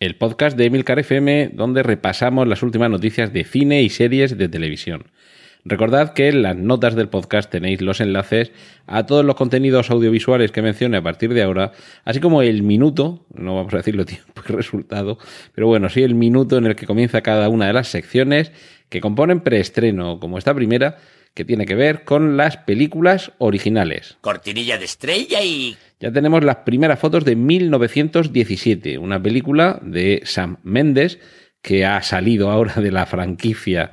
el podcast de Emilcar FM donde repasamos las últimas noticias de cine y series de televisión. Recordad que en las notas del podcast tenéis los enlaces a todos los contenidos audiovisuales que mencione a partir de ahora, así como el minuto, no vamos a decirlo tiempo y resultado, pero bueno, sí el minuto en el que comienza cada una de las secciones que componen preestreno, como esta primera, que tiene que ver con las películas originales. Cortinilla de estrella y... Ya tenemos las primeras fotos de 1917, una película de Sam Mendes que ha salido ahora de la franquicia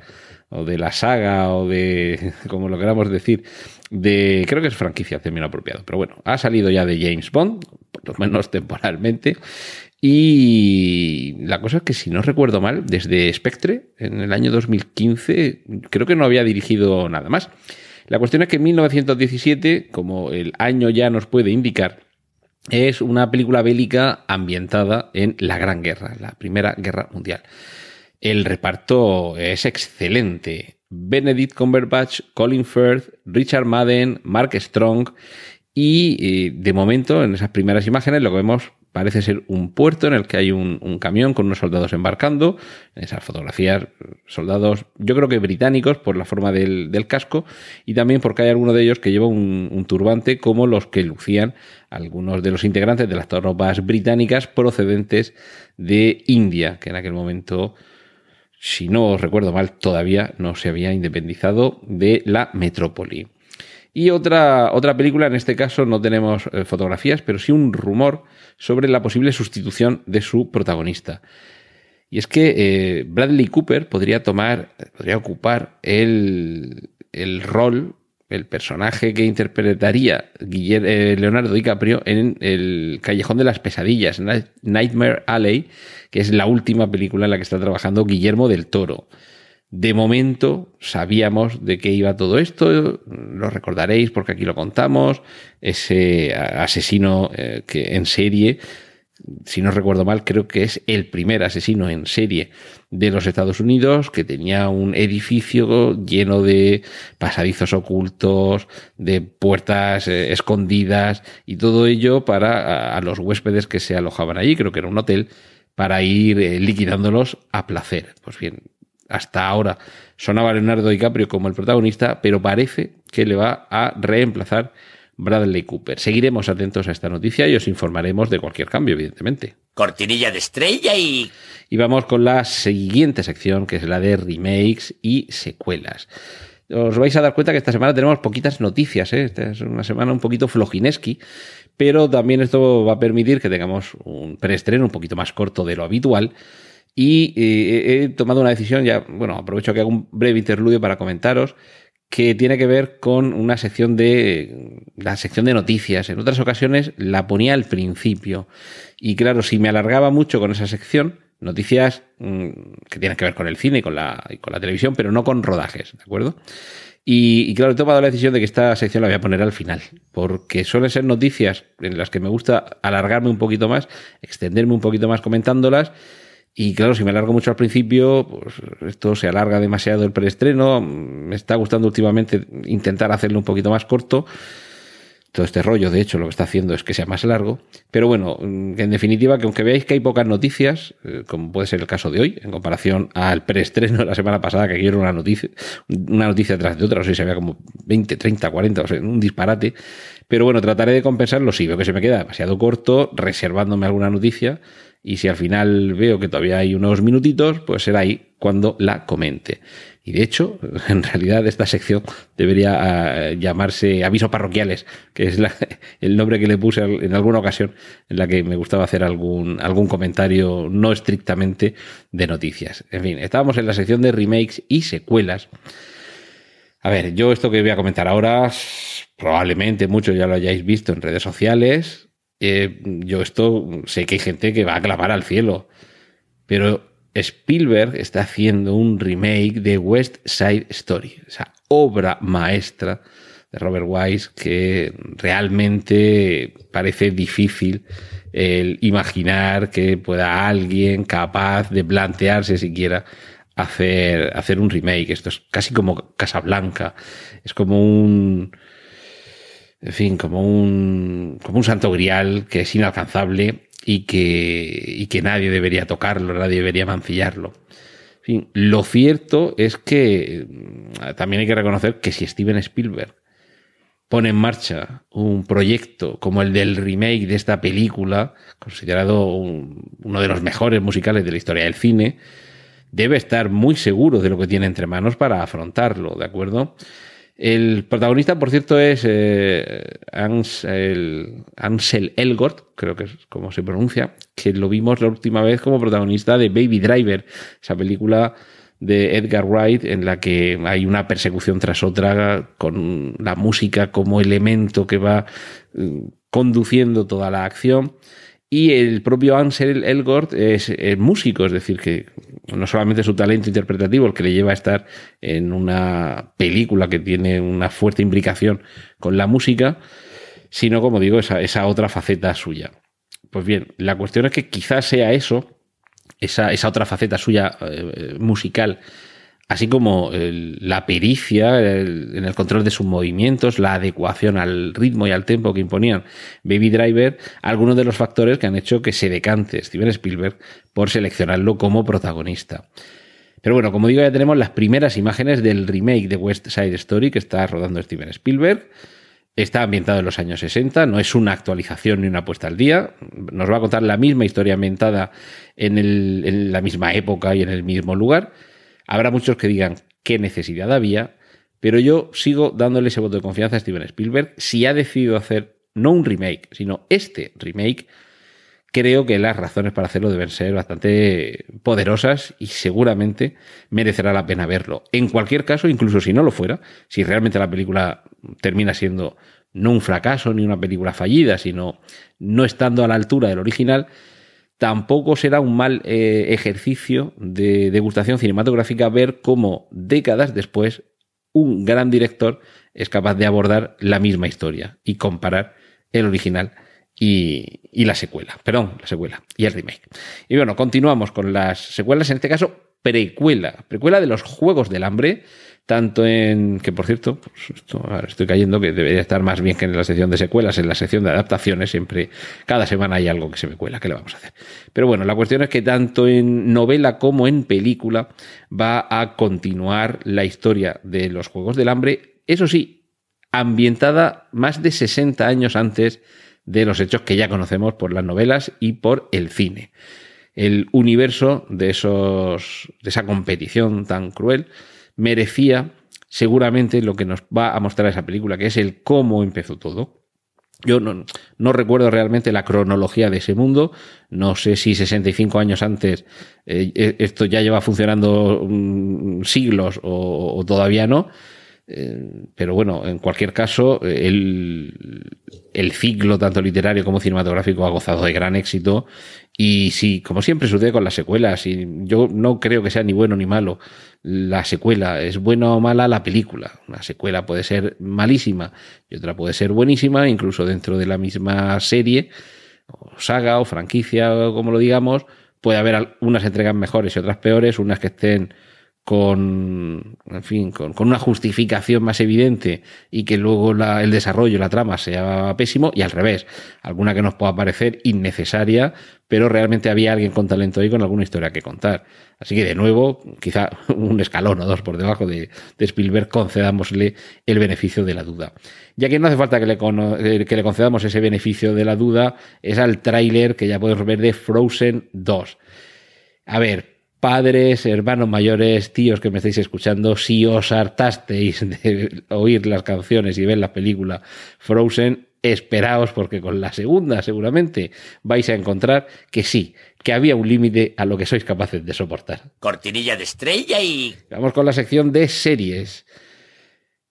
o de la saga o de, como lo queramos decir, de, creo que es franquicia, término apropiado, pero bueno, ha salido ya de James Bond, por lo menos temporalmente, y la cosa es que si no recuerdo mal, desde Spectre, en el año 2015, creo que no había dirigido nada más. La cuestión es que 1917, como el año ya nos puede indicar, es una película bélica ambientada en la Gran Guerra, la Primera Guerra Mundial. El reparto es excelente. Benedict Cumberbatch, Colin Firth, Richard Madden, Mark Strong y eh, de momento en esas primeras imágenes lo que vemos parece ser un puerto en el que hay un, camión con unos soldados embarcando. En esas fotografías, soldados, yo creo que británicos por la forma del, casco y también porque hay alguno de ellos que lleva un, un, turbante como los que lucían algunos de los integrantes de las tropas británicas procedentes de India, que en aquel momento si no recuerdo mal, todavía no se había independizado de la metrópoli. Y otra, otra película, en este caso no tenemos eh, fotografías, pero sí un rumor sobre la posible sustitución de su protagonista. Y es que eh, Bradley Cooper podría tomar, podría ocupar el, el rol el personaje que interpretaría eh, Leonardo DiCaprio en El Callejón de las Pesadillas, Nightmare Alley, que es la última película en la que está trabajando Guillermo del Toro. De momento sabíamos de qué iba todo esto, lo recordaréis porque aquí lo contamos, ese asesino eh, que en serie si no recuerdo mal, creo que es el primer asesino en serie de los Estados Unidos, que tenía un edificio lleno de pasadizos ocultos, de puertas eh, escondidas y todo ello para a, los huéspedes que se alojaban allí, creo que era un hotel, para ir eh, liquidándolos a placer. Pues bien, hasta ahora sonaba Leonardo DiCaprio como el protagonista, pero parece que le va a reemplazar Bradley Cooper. Seguiremos atentos a esta noticia y os informaremos de cualquier cambio, evidentemente. Cortinilla de estrella y... Y vamos con la siguiente sección, que es la de remakes y secuelas. Os vais a dar cuenta que esta semana tenemos poquitas noticias, ¿eh? Esta es una semana un poquito flojineski, pero también esto va a permitir que tengamos un preestreno un poquito más corto de lo habitual. Y eh, he tomado una decisión, ya, bueno, aprovecho que hago un breve interludio para comentaros que tiene que ver con una sección de la sección de noticias. En otras ocasiones la ponía al principio. Y claro, si me alargaba mucho con esa sección, noticias mm, que tienen que ver con el cine y con la, con la televisión, pero no con rodajes, ¿de acuerdo? Y, claro, he tomado la decisión de que esta sección la voy a poner al final, porque suelen ser noticias en las que me gusta alargarme un poquito más, extenderme un poquito más comentándolas y claro, si me alargo mucho al principio, pues esto se alarga demasiado el preestreno. Me está gustando últimamente intentar hacerlo un poquito más corto. Todo este rollo, de hecho, lo que está haciendo es que sea más largo. Pero bueno, en definitiva, que aunque veáis que hay pocas noticias, eh, como puede ser el caso de hoy, en comparación al preestreno de la semana pasada, que aquí una noticia, una noticia tras de otra, no sé si había como 20, 30, 40, o sea, un disparate. Pero bueno, trataré de compensarlo si veo que se me queda demasiado corto, reservándome alguna noticia y si al final veo que todavía hay unos minutitos, pues será ahí cuando la comente. Y de hecho, en realidad esta sección debería eh, llamarse avisos parroquiales, que es el nombre que le puse en alguna ocasión en la que me gustaba hacer algún, algún comentario no estrictamente de noticias. En fin, estábamos en la sección de remakes y secuelas. A ver, yo esto que voy a comentar ahora, probablemente muchos ya lo hayáis visto en redes sociales, eh, yo esto sé que hay gente que va a clamar al cielo, pero Spielberg está haciendo un remake de West Side Story, esa obra maestra de Robert Wise que realmente parece difícil el imaginar que pueda alguien capaz de plantearse siquiera hacer, hacer un remake. Esto es casi como Casablanca. Es como un. En fin, como un. como un santo grial que es inalcanzable y que, y que nadie debería tocarlo, nadie debería mancillarlo. En fin, lo cierto es que mm, también hay que reconocer que si Steven Spielberg pone en marcha un proyecto como el del remake de esta película, considerado uno de los mejores musicales de la historia del cine, debe estar muy seguro de lo que tiene entre manos para afrontarlo, ¿de acuerdo? El protagonista, por cierto, es eh, Ansel, Ansel, Elgort, creo que es como se pronuncia, que lo vimos la última vez como protagonista de Baby Driver, esa película de Edgar Wright en la que hay una persecución tras otra con la música como elemento que va eh, conduciendo toda la acción. Y el propio Ansel Elgort es, músico, es decir, que no solamente su talento interpretativo el que le lleva a estar en una película que tiene una fuerte implicación con la música, sino, como digo, esa, esa otra faceta suya. Pues bien, la cuestión es que quizás sea eso, esa, esa otra faceta suya eh, musical, así como la pericia en el control de sus movimientos, la adecuación al ritmo y al tempo que imponían Baby Driver, algunos de los factores que han hecho que se decante Steven Spielberg por seleccionarlo como protagonista. Pero bueno, como digo, ya tenemos las primeras imágenes del remake de West Side Story que está rodando Steven Spielberg. Está ambientado en los años 60, no es una actualización ni una puesta al día. Nos va a contar la misma historia ambientada en, en la misma época y en el mismo lugar Habrá muchos que digan qué necesidad había, pero yo sigo dándole ese voto de confianza a Steven Spielberg. Si ha decidido hacer no un remake, sino este remake, creo que las razones para hacerlo deben ser bastante poderosas y seguramente merecerá la pena verlo. En cualquier caso, incluso si no lo fuera, si realmente la película termina siendo no un fracaso ni una película fallida, sino no estando a la altura del original, tampoco será un mal eh, ejercicio de degustación cinematográfica ver cómo décadas después un gran director es capaz de abordar la misma historia y comparar el original y, y, la secuela, perdón, la secuela y el remake. Y bueno, continuamos con las secuelas, en este caso precuela, precuela de los Juegos del Hambre, tanto en que por cierto pues estoy cayendo que debería estar más bien que en la sección de secuelas en la sección de adaptaciones siempre cada semana hay algo que se me cuela qué le vamos a hacer pero bueno la cuestión es que tanto en novela como en película va a continuar la historia de los juegos del hambre eso sí ambientada más de 60 años antes de los hechos que ya conocemos por las novelas y por el cine. El universo de esos de esa competición tan cruel merecía seguramente lo que nos va a mostrar esa película, que es el cómo empezó todo. Yo no, recuerdo realmente la cronología de ese mundo. No sé si 65 años antes eh, e, esto ya lleva funcionando mm, siglos o, todavía no. Eh, pero bueno, en cualquier caso, el, el ciclo, tanto literario como cinematográfico, ha gozado de gran éxito. Y sí, como siempre sucede con las secuelas, y yo no creo que sea ni bueno ni malo la secuela, es buena o mala la película. Una secuela puede ser malísima y otra puede ser buenísima, incluso dentro de la misma serie, o saga, o franquicia, o como lo digamos, puede haber unas entregas mejores y otras peores, unas que estén con, en fin, con, una justificación más evidente y que luego el desarrollo, la trama sea pésimo y al revés, alguna que nos pueda parecer innecesaria, pero realmente había alguien con talento ahí con alguna historia que contar. Así que de nuevo, quizá un escalón o dos por debajo de, Spielberg, concedámosle el beneficio de la duda. Ya que no hace falta que le, eh, que le concedamos ese beneficio de la duda, es al tráiler que ya podemos ver de Frozen 2. A ver, padres, hermanos mayores, tíos que me estáis escuchando, si os hartasteis de oír las canciones y ver la película Frozen, esperaos porque con la segunda seguramente vais a encontrar que sí, que había un límite a lo que sois capaces de soportar. Cortinilla de estrella y... Vamos con la sección de series.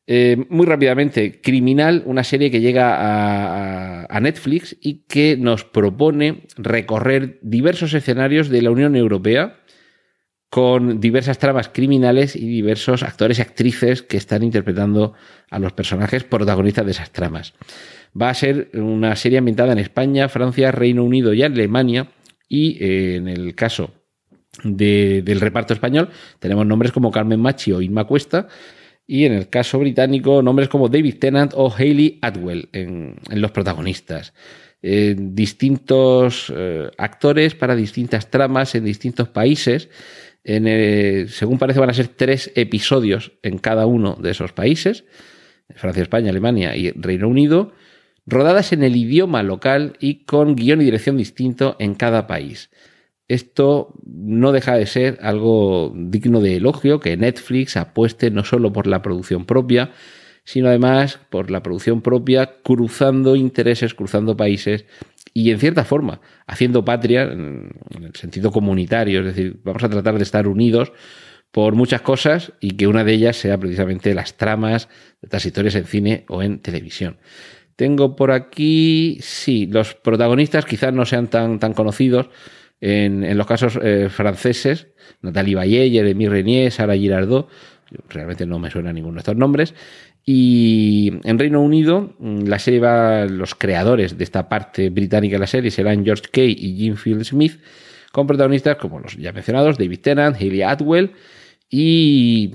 Eh, muy rápidamente, Criminal, una serie que llega a, a, Netflix y que nos propone recorrer diversos escenarios de la Unión Europea con diversas tramas criminales y diversos actores y actrices que están interpretando a los personajes protagonistas de esas tramas. Va a ser una serie ambientada en España, Francia, Reino Unido y Alemania. Y eh, en el caso del reparto español tenemos nombres como Carmen Machi o Inma Cuesta. Y en el caso británico, nombres como David Tennant o Hayley Atwell en, los protagonistas. Eh, distintos eh, actores para distintas tramas en distintos países. En según parece, van a ser tres episodios en cada uno de esos países: Francia, España, Alemania y Reino Unido rodadas en el idioma local y con guion y dirección distinto en cada país. Esto no deja de ser algo digno de elogio que Netflix apueste no solo por la producción propia, sino además por la producción propia cruzando intereses, cruzando países y en cierta forma haciendo patria en el sentido comunitario, es decir, vamos a tratar de estar unidos por muchas cosas y que una de ellas sea precisamente las tramas de estas historias en cine o en televisión. Tengo por aquí, sí, los protagonistas quizás no sean tan, tan conocidos en, los casos eh, franceses, Nathalie Bayer, Jeremy Renier, Sara Girardot, realmente no me suena ninguno de estos nombres. Y en Reino Unido, mm, la serie va, los creadores de esta parte británica de la serie serán George Kay y Jim Field Smith, con protagonistas como los ya mencionados, David Tennant, Hayley Atwell, y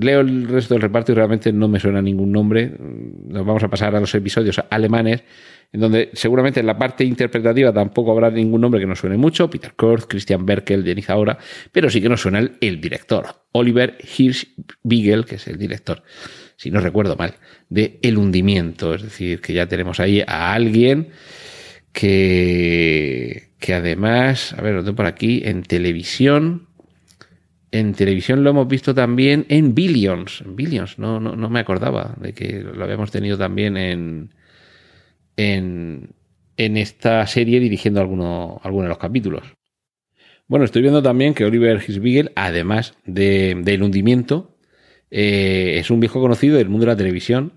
leo el resto del reparto y realmente no me suena ningún nombre. Nos vamos a pasar a los episodios alemanes, en donde seguramente en la parte interpretativa tampoco habrá ningún nombre que nos suene mucho. Peter Kurz, Christian Berkel, Denis Ahora, pero sí que nos suena el, director, Oliver Hirschbiegel, que es el director, si no recuerdo mal, de El hundimiento. Es decir, que ya tenemos ahí a alguien que, que además, a ver, lo tengo por aquí, en televisión en televisión lo hemos visto también en Billions. Billions, no, no, no me acordaba de que lo habíamos tenido también en, en, en esta serie dirigiendo alguno, alguno de los capítulos. Bueno, estoy viendo también que Oliver Hisbigel, además de, del hundimiento, eh, es un viejo conocido del mundo de la televisión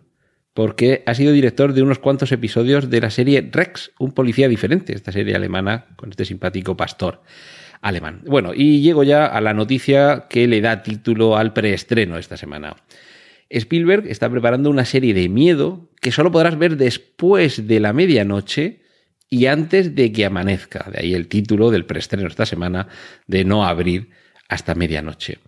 porque ha sido director de unos cuantos episodios de la serie Rex, un policía diferente, esta serie alemana con este simpático pastor alemán. Bueno, y llego ya a la noticia que le da título al preestreno esta semana. Spielberg está preparando una serie de miedo que solo podrás ver después de la medianoche y antes de que amanezca. De ahí el título del preestreno esta semana de no abrir hasta medianoche.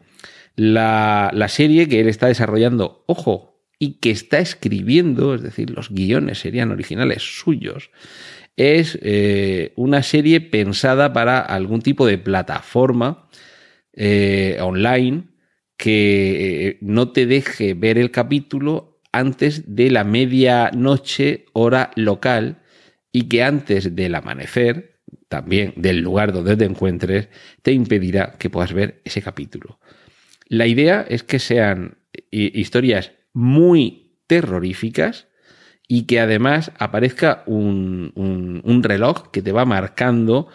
La, serie que él está desarrollando, ojo, y que está escribiendo, es decir, los guiones serían originales suyos, es eh, una serie pensada para algún tipo de plataforma eh, online que eh, no te deje ver el capítulo antes de la medianoche hora local y que antes del amanecer, también del lugar donde te encuentres, te impedirá que puedas ver ese capítulo. La idea es que sean historias muy terroríficas, y que además aparezca un, reloj que te va marcando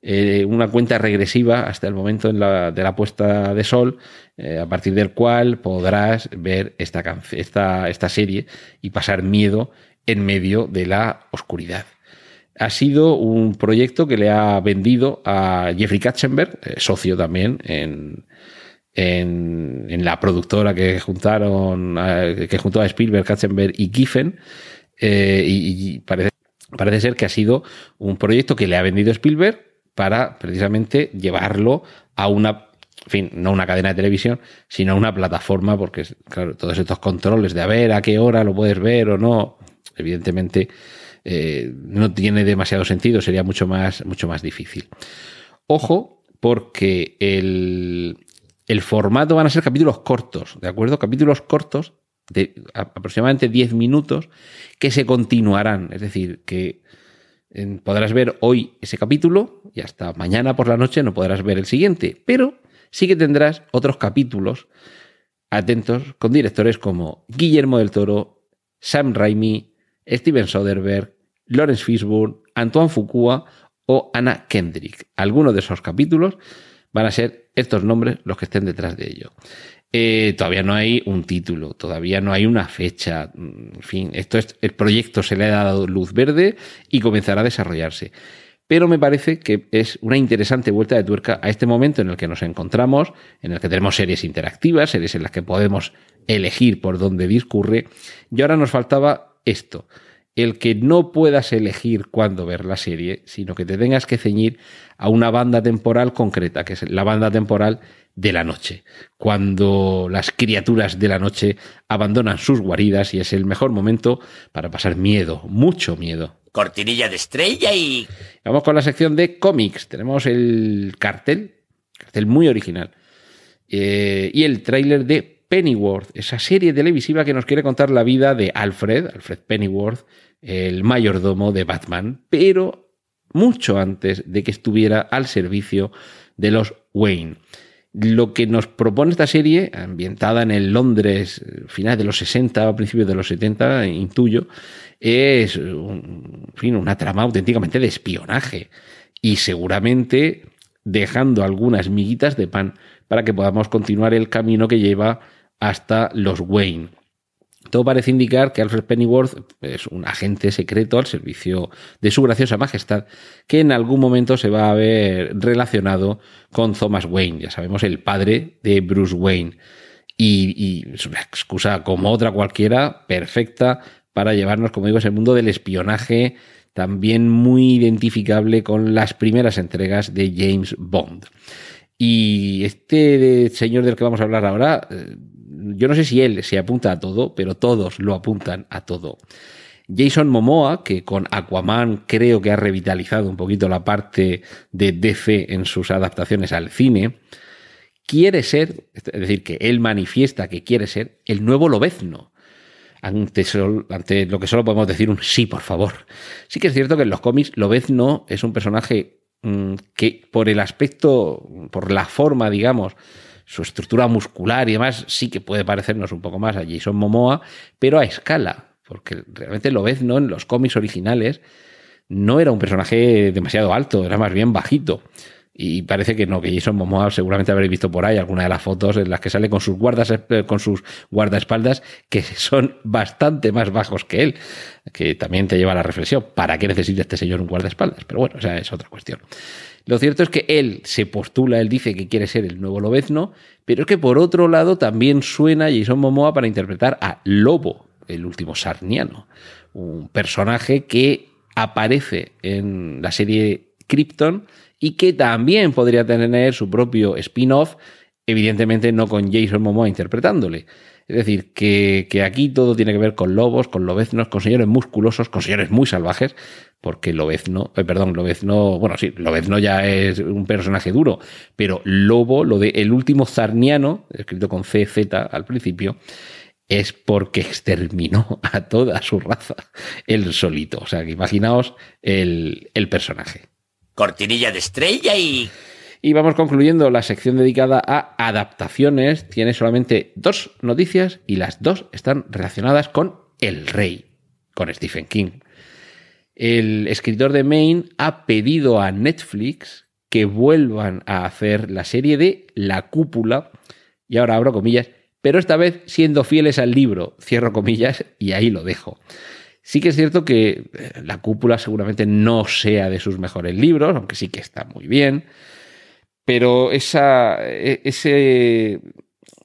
eh, una cuenta regresiva hasta el momento de la puesta de sol, eh, a partir del cual podrás ver esta, esta, serie y pasar miedo en medio de la oscuridad. Ha sido un proyecto que le ha vendido a Jeffrey Katzenberg, eh, socio también en, en, la productora que juntaron, que juntó a Spielberg, Katzenberg y Giffen, eh, y, parece, parece ser que ha sido un proyecto que le ha vendido Spielberg para precisamente llevarlo a una en fin, no una cadena de televisión, sino una plataforma, porque, claro, todos estos controles de a ver a qué hora lo puedes ver o no, evidentemente eh, no tiene demasiado sentido, sería mucho más, mucho más difícil. Ojo, porque el, el formato van a ser capítulos cortos, ¿de acuerdo? Capítulos cortos de aproximadamente 10 minutos que se continuarán. Es decir, que podrás ver hoy ese capítulo y hasta mañana por la noche no podrás ver el siguiente, pero sí que tendrás otros capítulos atentos con directores como Guillermo del Toro, Sam Raimi, Steven Soderbergh, Lawrence Fishburne, Antoine Fuqua o Anna Kendrick. Algunos de esos capítulos van a ser estos nombres los que estén detrás de ello. Eh, todavía no hay un título, todavía no hay una fecha. En fin, esto es, el proyecto se le ha dado luz verde y comenzará a desarrollarse. pero me parece que es una interesante vuelta de tuerca a este momento en el que nos encontramos, en el que tenemos series interactivas, series en las que podemos elegir por dónde discurre, y ahora nos faltaba esto, el que no puedas elegir cuándo ver la serie, sino que te tengas que ceñir a una banda temporal concreta, que es la banda temporal de la noche, cuando las criaturas de la noche abandonan sus guaridas y es el mejor momento para pasar miedo, mucho miedo. Cortinilla de estrella y... Vamos con la sección de cómics. Tenemos el cartel, cartel muy original, eh, y el tráiler de Pennyworth, esa serie televisiva que nos quiere contar la vida de Alfred, Alfred Pennyworth, el mayordomo de Batman, pero mucho antes de que estuviera al servicio de los Wayne. Lo que nos propone esta serie, ambientada en el Londres final de los 60 o principios de los 70, intuyo, es un, fin, una trama auténticamente de espionaje y seguramente dejando algunas miguitas de pan para que podamos continuar el camino que lleva hasta los Wayne. Todo parece indicar que Alfred Pennyworth es un agente secreto al servicio de su graciosa majestad, que en algún momento se va a ver relacionado con Thomas Wayne, ya sabemos, el padre de Bruce Wayne. Y, es una excusa como otra cualquiera, perfecta, para llevarnos, como digo, ese mundo del espionaje, también muy identificable con las primeras entregas de James Bond. Y este señor del que vamos a hablar ahora eh, yo no sé si él se apunta a todo, pero todos lo apuntan a todo. Jason Momoa, que con Aquaman creo que ha revitalizado un poquito la parte de DC en sus adaptaciones al cine, quiere ser, es decir, que él manifiesta que quiere ser el nuevo Lobezno. Ante, lo que solo podemos decir un sí, por favor. Sí que es cierto que en los cómics Lobezno es un personaje mm, que por el aspecto, por la forma, digamos, su estructura muscular y demás sí que puede parecernos un poco más a Jason Momoa, pero a escala, porque realmente lo ves, ¿no? En los cómics originales no era un personaje demasiado alto, era más bien bajito. Y parece que no, que Jason Momoa seguramente habréis visto por ahí alguna de las fotos en las que sale con sus guardas, eh, con sus guardaespaldas, que son bastante más bajos que él, que también te lleva a la reflexión, ¿para qué necesita este señor un guardaespaldas? Pero bueno, esa es otra cuestión. Lo cierto es que él se postula, él dice que quiere ser el nuevo Lobezno, pero es que por otro lado también suena Jason Momoa para interpretar a Lobo, el último sarniano, un personaje que aparece en la serie Krypton y que también podría tener su propio spin-off, evidentemente no con Jason Momoa interpretándole. Es decir, que, que, aquí todo tiene que ver con lobos, con lobeznos, con señores musculosos, con señores muy salvajes, porque Lobezno, eh, perdón, Lobezno, bueno, sí, Lobezno ya es un personaje duro, pero Lobo, lo de el último zarniano, escrito con CZ al principio, es porque exterminó a toda su raza, él solito. O sea, que imaginaos el, el personaje. Cortinilla de estrella y... Y vamos concluyendo la sección dedicada a adaptaciones. Tiene solamente dos noticias y las dos están relacionadas con El Rey, con Stephen King. El escritor de Maine ha pedido a Netflix que vuelvan a hacer la serie de La Cúpula, y ahora abro comillas, pero esta vez siendo fieles al libro, cierro comillas, y ahí lo dejo. Sí que es cierto que eh, La Cúpula seguramente no sea de sus mejores libros, aunque sí que está muy bien. Pero esa, e,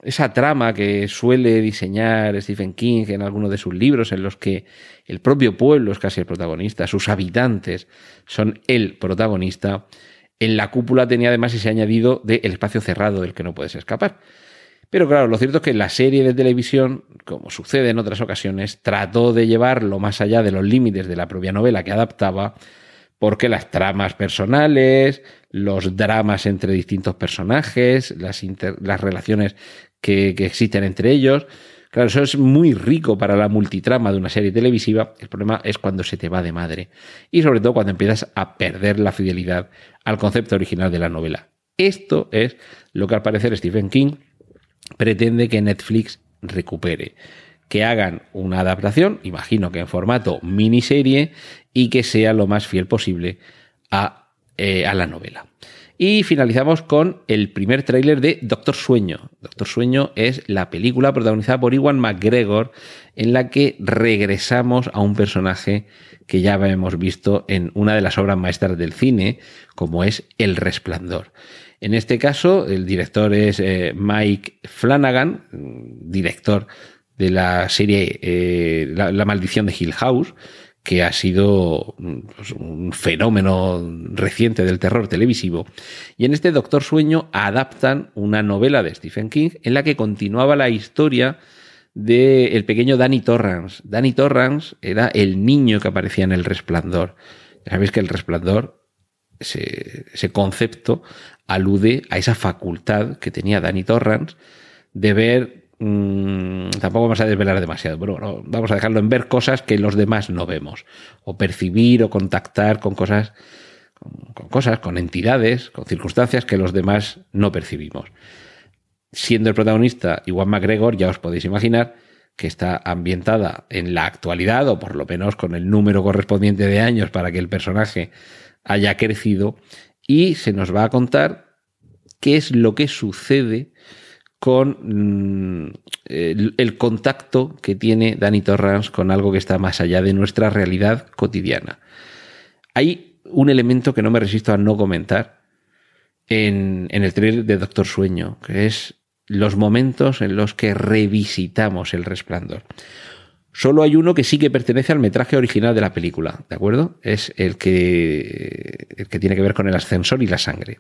esa trama que suele diseñar Stephen King en algunos de sus libros, en los que el propio pueblo es casi el protagonista, sus habitantes son el protagonista, en la cúpula tenía además ese añadido del espacio cerrado del que no puedes escapar. Pero claro, lo cierto es que la serie de televisión, como sucede en otras ocasiones, trató de llevarlo más allá de los límites de la propia novela que adaptaba, porque las tramas personales, los dramas entre distintos personajes, las, relaciones que, existen entre ellos, claro, eso es muy rico para la multitrama de una serie televisiva. El problema es cuando se te va de madre y sobre todo cuando empiezas a perder la fidelidad al concepto original de la novela. Esto es lo que al parecer Stephen King pretende que Netflix recupere que hagan una adaptación, imagino que en formato miniserie, y que sea lo más fiel posible a, eh, a la novela. Y finalizamos con el primer tráiler de Doctor Sueño. Doctor Sueño es la película protagonizada por Iwan McGregor en la que regresamos a un personaje que ya hemos visto en una de las obras maestras del cine, como es El Resplandor. En este caso, el director es eh, Mike Flanagan, director de la serie eh, la, Maldición de Hill House, que ha sido pues, un fenómeno reciente del terror televisivo. Y en este Doctor Sueño adaptan una novela de Stephen King en la que continuaba la historia del el pequeño Danny Torrance. Danny Torrance era el niño que aparecía en El Resplandor. Ya sabéis que El Resplandor, ese, concepto, alude a esa facultad que tenía Danny Torrance de ver mmm, tampoco vamos a desvelar demasiado, pero bueno, vamos a dejarlo en ver cosas que los demás no vemos, o percibir o contactar con cosas, con cosas, con entidades, con circunstancias que los demás no percibimos. Siendo el protagonista Iwan McGregor, ya os podéis imaginar que está ambientada en la actualidad, o por lo menos con el número correspondiente de años para que el personaje haya crecido, y se nos va a contar qué es lo que sucede con mm, el, contacto que tiene Danny Torrance con algo que está más allá de nuestra realidad cotidiana. Hay un elemento que no me resisto a no comentar en, en el trailer de Doctor Sueño, que es los momentos en los que revisitamos el resplandor. Solo hay uno que sí que pertenece al metraje original de la película, ¿de acuerdo? Es el que, el que tiene que ver con el ascensor y la sangre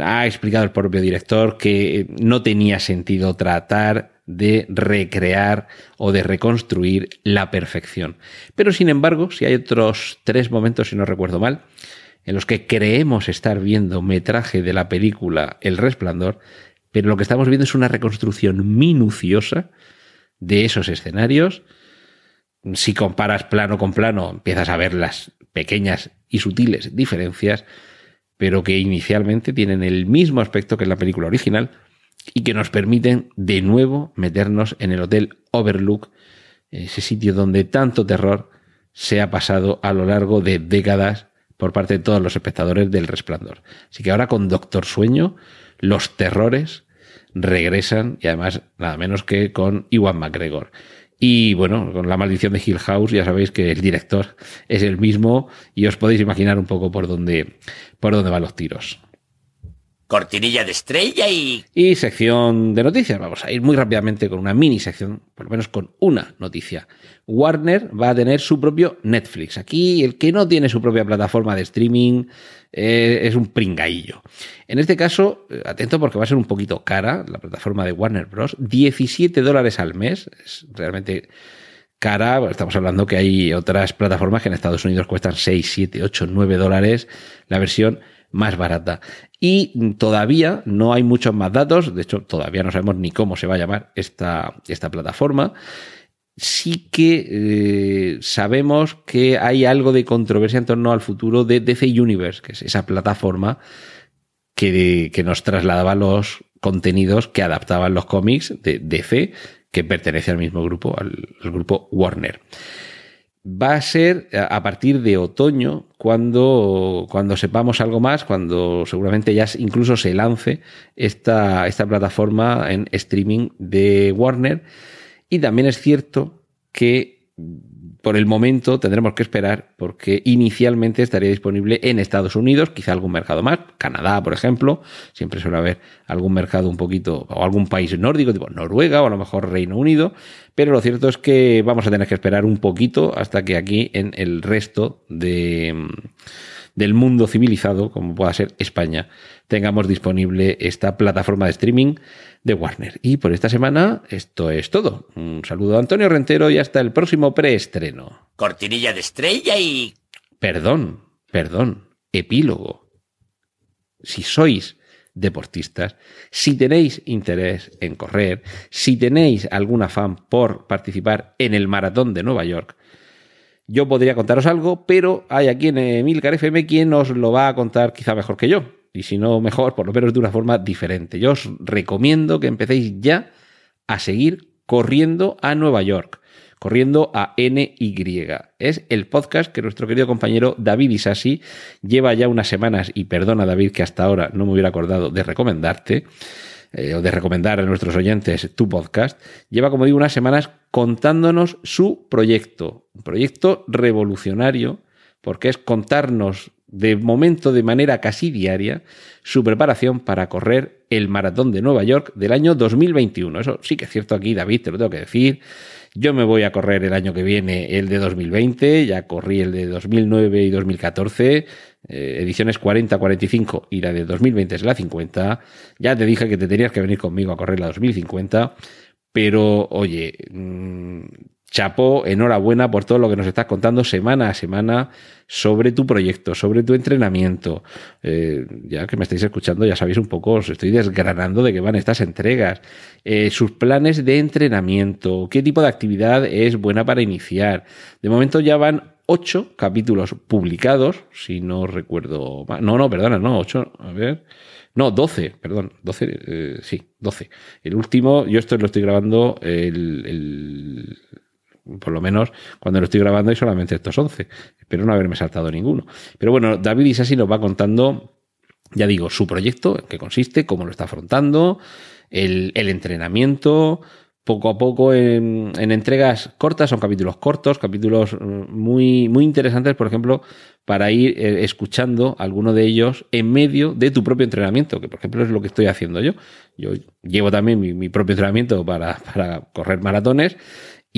ha explicado el propio director que no tenía sentido tratar de recrear o de reconstruir la perfección. Pero sin embargo, si hay otros tres momentos, si no recuerdo mal, en los que creemos estar viendo metraje de la película El Resplandor, pero lo que estamos viendo es una reconstrucción minuciosa de esos escenarios. Si comparas plano con plano, empiezas a ver las pequeñas y sutiles diferencias, pero que inicialmente tienen el mismo aspecto que en la película original y que nos permiten de nuevo meternos en el Hotel Overlook, ese sitio donde tanto terror se ha pasado a lo largo de décadas por parte de todos los espectadores del Resplandor. Así que ahora con Doctor Sueño, los terrores regresan y además nada menos que con Iwan McGregor. Y bueno, con la maldición de Hill House ya sabéis que el director es el mismo y os podéis imaginar un poco por dónde, por dónde van los tiros. Cortinilla de estrella y... Y sección de noticias. Vamos a ir muy rápidamente con una mini sección, por lo menos con una noticia. Warner va a tener su propio Netflix. Aquí el que no tiene su propia plataforma de streaming eh, es un pringaillo. En este caso, eh, atento porque va a ser un poquito cara la plataforma de Warner Bros. 17 dólares al mes. Es realmente cara. Estamos hablando que hay otras plataformas que en Estados Unidos cuestan 6, 7, 8, 9 dólares la versión más barata. Y todavía no hay muchos más datos, de hecho todavía no sabemos ni cómo se va a llamar esta, esta plataforma. Sí que eh, sabemos que hay algo de controversia en torno al futuro de DC Universe, que es esa plataforma que, que nos trasladaba los contenidos que adaptaban los cómics de DC, que pertenece al mismo grupo, al, al grupo Warner va a ser a partir de otoño cuando, cuando sepamos algo más, cuando seguramente ya incluso se lance esta, esta plataforma en streaming de Warner. Y también es cierto que por el momento tendremos que esperar porque inicialmente estaría disponible en Estados Unidos, quizá algún mercado más, Canadá, por ejemplo, siempre suele haber algún mercado un poquito, o algún país nórdico, tipo Noruega o a lo mejor Reino Unido, pero lo cierto es que vamos a tener que esperar un poquito hasta que aquí en el resto de, del mundo civilizado, como pueda ser España, tengamos disponible esta plataforma de streaming de Warner. Y por esta semana esto es todo. Un saludo a Antonio Rentero y hasta el próximo preestreno. Cortinilla de estrella y... Perdón, perdón, epílogo. Si sois deportistas, si tenéis interés en correr, si tenéis algún afán por participar en el maratón de Nueva York, yo podría contaros algo, pero hay aquí en Emilcar FM quien os lo va a contar quizá mejor que yo y si no mejor, por lo menos de una forma diferente. Yo os recomiendo que empecéis ya a seguir corriendo a Nueva York. corriendo a NY. Es el podcast que nuestro querido compañero David Isasi lleva ya unas semanas, y perdona David que hasta ahora no me hubiera acordado de recomendarte, eh, o de recomendar a nuestros oyentes tu podcast, lleva, como digo, unas semanas contándonos su proyecto, un proyecto revolucionario, porque es contarnos de momento de manera casi diaria su preparación para correr el maratón de Nueva York del año 2021. Eso sí que es cierto aquí, David, te lo tengo que decir. Yo me voy a correr el año que viene el de 2020, ya corrí el de 2009 y 2014, eh, ediciones 40-45 y la de 2020 es la 50. Ya te dije que te tenías que venir conmigo a correr la 2050, pero oye, mmm, chapó, enhorabuena por todo lo que nos estás contando semana a semana sobre tu proyecto, sobre tu entrenamiento. Eh, ya que me estáis escuchando, ya sabéis un poco, os estoy desgranando de qué van estas entregas, eh, sus planes de entrenamiento, qué tipo de actividad es buena para iniciar. De momento ya van ocho capítulos publicados, si no recuerdo No, no, perdona, no, ocho, a ver. No, 12, perdón, 12, eh, sí, 12. El último, yo esto lo estoy grabando el por lo menos cuando lo estoy grabando hay solamente estos 11. Espero no haberme saltado ninguno. Pero bueno, David Isasi nos va contando, ya digo, su proyecto, en qué consiste, cómo lo está afrontando, el, entrenamiento, poco a poco en, en, entregas cortas, son capítulos cortos, capítulos mm, muy, muy interesantes, por ejemplo, para ir eh, escuchando alguno de ellos en medio de tu propio entrenamiento, que por ejemplo es lo que estoy haciendo yo. Yo llevo también mi, propio entrenamiento para correr maratones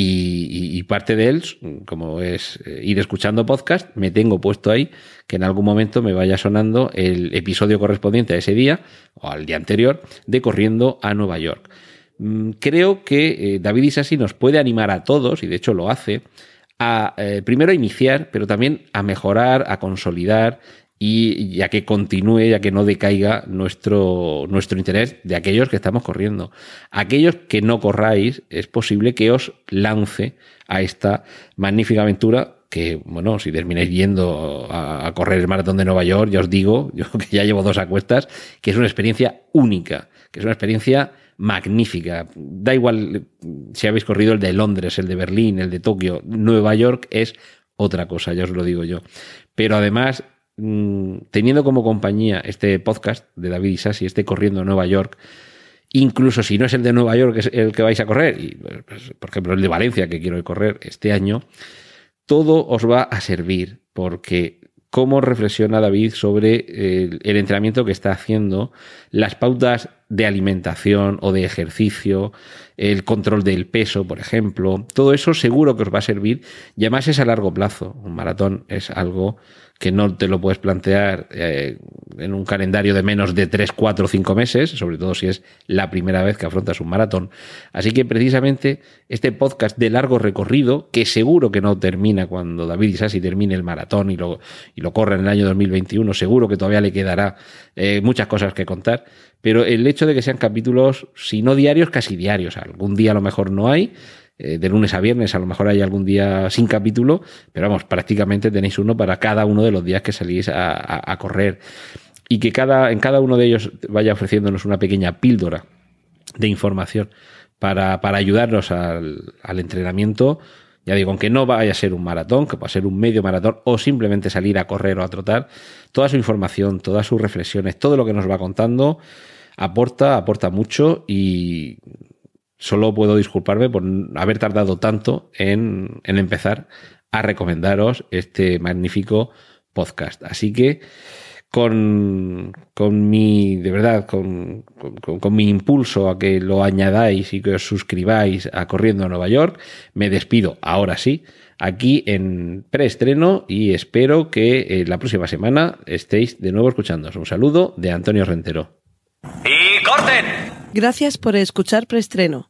y, parte de él, como es eh, ir escuchando podcast, me tengo puesto ahí que en algún momento me vaya sonando el episodio correspondiente a ese día o al día anterior de Corriendo a Nueva York. Mm, creo que eh, David Isasi nos puede animar a todos, y de hecho lo hace, a eh, primero a iniciar, pero también a mejorar, a consolidar y ya que continúe, ya que no decaiga nuestro, nuestro interés de aquellos que estamos corriendo. Aquellos que no corráis, es posible que os lance a esta magnífica aventura que, bueno, si termináis yendo a, correr el maratón de Nueva York, ya os digo, yo que ya llevo dos acuestas, que es una experiencia única, que es una experiencia magnífica. Da igual si habéis corrido el de Londres, el de Berlín, el de Tokio, Nueva York es otra cosa, ya os lo digo yo. Pero además Mm, teniendo como compañía este podcast de David Isasi, este Corriendo a Nueva York, incluso si no es el de Nueva York, es el que vais a correr, y, pues, por ejemplo el de Valencia que quiero correr este año, todo os va a servir porque cómo reflexiona David sobre el, el, entrenamiento que está haciendo, las pautas de alimentación o de ejercicio, el control del peso, por ejemplo, todo eso seguro que os va a servir y además es a largo plazo. Un maratón es algo que no te lo puedes plantear eh, en un calendario de menos de 3, 4 o 5 meses, sobre todo si es la primera vez que afrontas un maratón. Así que precisamente este podcast de largo recorrido, que seguro que no termina cuando David Isasi termine el maratón y lo, y lo corra en el año 2021, seguro que todavía le quedará eh, muchas cosas que contar, pero el hecho de que sean capítulos, si no diarios, casi diarios, algún día a lo mejor no hay, eh, de lunes a viernes, a lo mejor hay algún día sin capítulo, pero vamos, prácticamente tenéis uno para cada uno de los días que salís a, correr. Y que cada, en cada uno de ellos vaya ofreciéndonos una pequeña píldora de información para, para ayudarnos al, al entrenamiento. Ya digo, aunque no vaya a ser un maratón, que pueda ser un medio maratón o simplemente salir a correr o a trotar, toda su información, todas sus reflexiones, todo lo que nos va contando aporta, aporta mucho y solo puedo disculparme por haber tardado tanto en, empezar a recomendaros este magnífico podcast. Así que con, con mi, de verdad, con, con, mi impulso a que lo añadáis y que os suscribáis a Corriendo a Nueva York, me despido ahora sí, aquí en preestreno y espero que eh, la próxima semana estéis de nuevo escuchándonos. Un saludo de Antonio Rentero. ¡Y corten! Gracias por escuchar preestreno